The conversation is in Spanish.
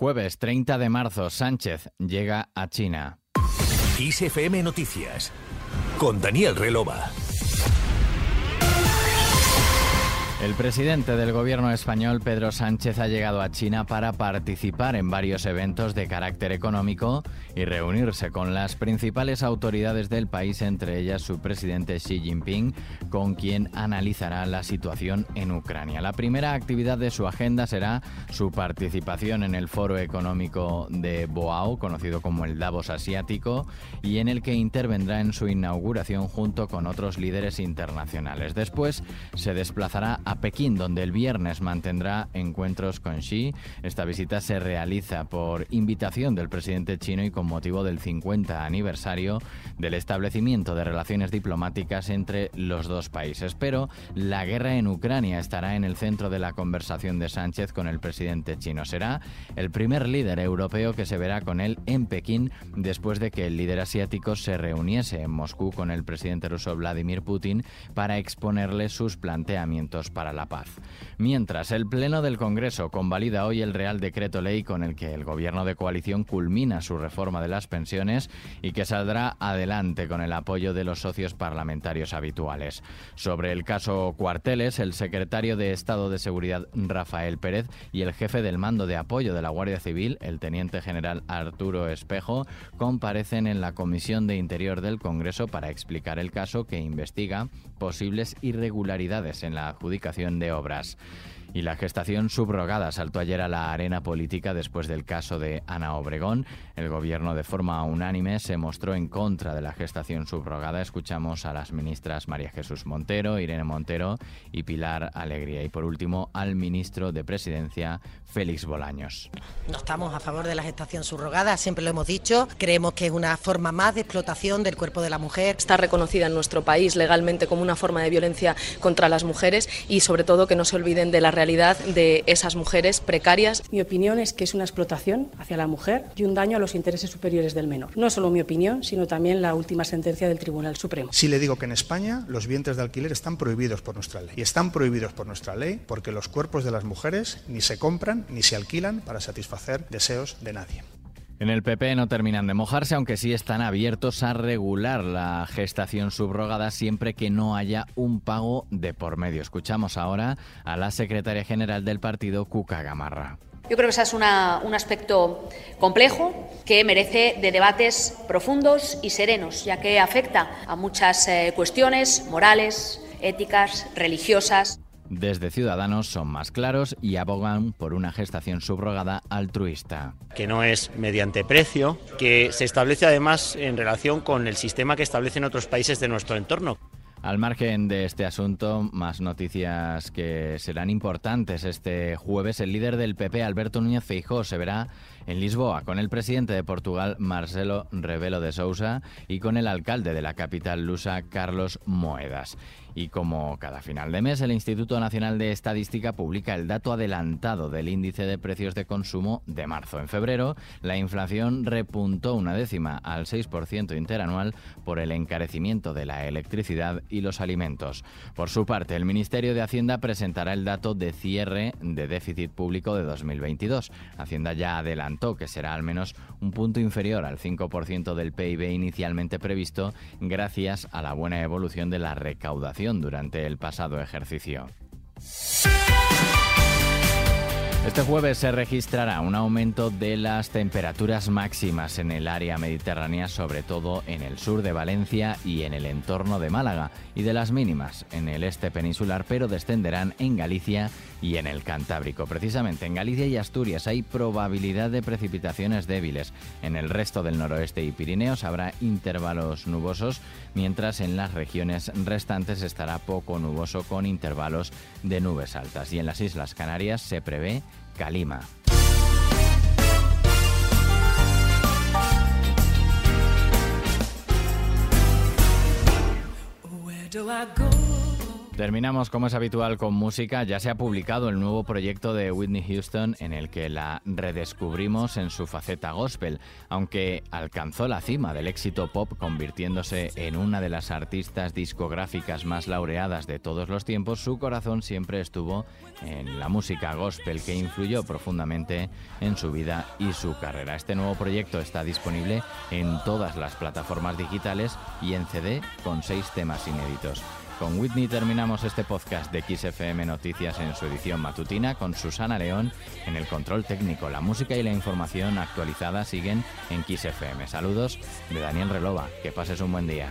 Jueves 30 de marzo, Sánchez llega a China. ISFM Noticias con Daniel Relova. El presidente del gobierno español, Pedro Sánchez, ha llegado a China para participar en varios eventos de carácter económico y reunirse con las principales autoridades del país, entre ellas su presidente Xi Jinping, con quien analizará la situación en Ucrania. La primera actividad de su agenda será su participación en el Foro Económico de Boao, conocido como el Davos Asiático, y en el que intervendrá en su inauguración junto con otros líderes internacionales. Después se desplazará a Pekín, donde el viernes mantendrá encuentros con Xi. Esta visita se realiza por invitación del presidente chino y con motivo del 50 aniversario del establecimiento de relaciones diplomáticas entre los dos países. Pero la guerra en Ucrania estará en el centro de la conversación de Sánchez con el presidente chino. Será el primer líder europeo que se verá con él en Pekín después de que el líder asiático se reuniese en Moscú con el presidente ruso Vladimir Putin para exponerle sus planteamientos para la paz. Mientras, el Pleno del Congreso convalida hoy el Real Decreto Ley con el que el Gobierno de coalición culmina su reforma de las pensiones y que saldrá adelante con el apoyo de los socios parlamentarios habituales. Sobre el caso Cuarteles, el secretario de Estado de Seguridad Rafael Pérez y el jefe del mando de apoyo de la Guardia Civil, el teniente general Arturo Espejo, comparecen en la Comisión de Interior del Congreso para explicar el caso que investiga posibles irregularidades en la adjudicación de obras. Y la gestación subrogada saltó ayer a la arena política después del caso de Ana Obregón. El gobierno de forma unánime se mostró en contra de la gestación subrogada. Escuchamos a las ministras María Jesús Montero, Irene Montero y Pilar Alegría. Y por último al ministro de Presidencia, Félix Bolaños. No estamos a favor de la gestación subrogada, siempre lo hemos dicho. Creemos que es una forma más de explotación del cuerpo de la mujer. Está reconocida en nuestro país legalmente como una forma de violencia contra las mujeres y sobre todo que no se olviden de la realidad de esas mujeres precarias. Mi opinión es que es una explotación hacia la mujer y un daño a los intereses superiores del menor. No es solo mi opinión, sino también la última sentencia del Tribunal Supremo. Sí le digo que en España los vientres de alquiler están prohibidos por nuestra ley. Y están prohibidos por nuestra ley porque los cuerpos de las mujeres ni se compran ni se alquilan para satisfacer deseos de nadie. En el PP no terminan de mojarse, aunque sí están abiertos a regular la gestación subrogada siempre que no haya un pago de por medio. Escuchamos ahora a la secretaria general del partido, Cuca Gamarra. Yo creo que ese es un aspecto complejo que merece de debates profundos y serenos, ya que afecta a muchas eh, cuestiones morales, éticas, religiosas. Desde Ciudadanos son más claros y abogan por una gestación subrogada altruista. Que no es mediante precio, que se establece además en relación con el sistema que establecen otros países de nuestro entorno. Al margen de este asunto, más noticias que serán importantes. Este jueves, el líder del PP, Alberto Núñez Feijóo, se verá en Lisboa con el presidente de Portugal, Marcelo Rebelo de Sousa, y con el alcalde de la capital lusa, Carlos Moedas. Y como cada final de mes, el Instituto Nacional de Estadística publica el dato adelantado del índice de precios de consumo de marzo. En febrero, la inflación repuntó una décima al 6% interanual por el encarecimiento de la electricidad y los alimentos. Por su parte, el Ministerio de Hacienda presentará el dato de cierre de déficit público de 2022. Hacienda ya adelantó que será al menos un punto inferior al 5% del PIB inicialmente previsto gracias a la buena evolución de la recaudación durante el pasado ejercicio. Este jueves se registrará un aumento de las temperaturas máximas en el área mediterránea, sobre todo en el sur de Valencia y en el entorno de Málaga, y de las mínimas en el este peninsular, pero descenderán en Galicia y en el Cantábrico. Precisamente en Galicia y Asturias hay probabilidad de precipitaciones débiles. En el resto del noroeste y Pirineos habrá intervalos nubosos, mientras en las regiones restantes estará poco nuboso con intervalos de nubes altas. Y en las Islas Canarias se prevé Calima. Where do I go? Terminamos como es habitual con música. Ya se ha publicado el nuevo proyecto de Whitney Houston en el que la redescubrimos en su faceta gospel, aunque alcanzó la cima del éxito pop convirtiéndose en una de las artistas discográficas más laureadas de todos los tiempos, su corazón siempre estuvo en la música gospel que influyó profundamente en su vida y su carrera. Este nuevo proyecto está disponible en todas las plataformas digitales y en CD con seis temas inéditos. Con Whitney terminamos este podcast de XFM Noticias en su edición matutina con Susana León en el control técnico. La música y la información actualizada siguen en XFM. Saludos de Daniel Relova. Que pases un buen día.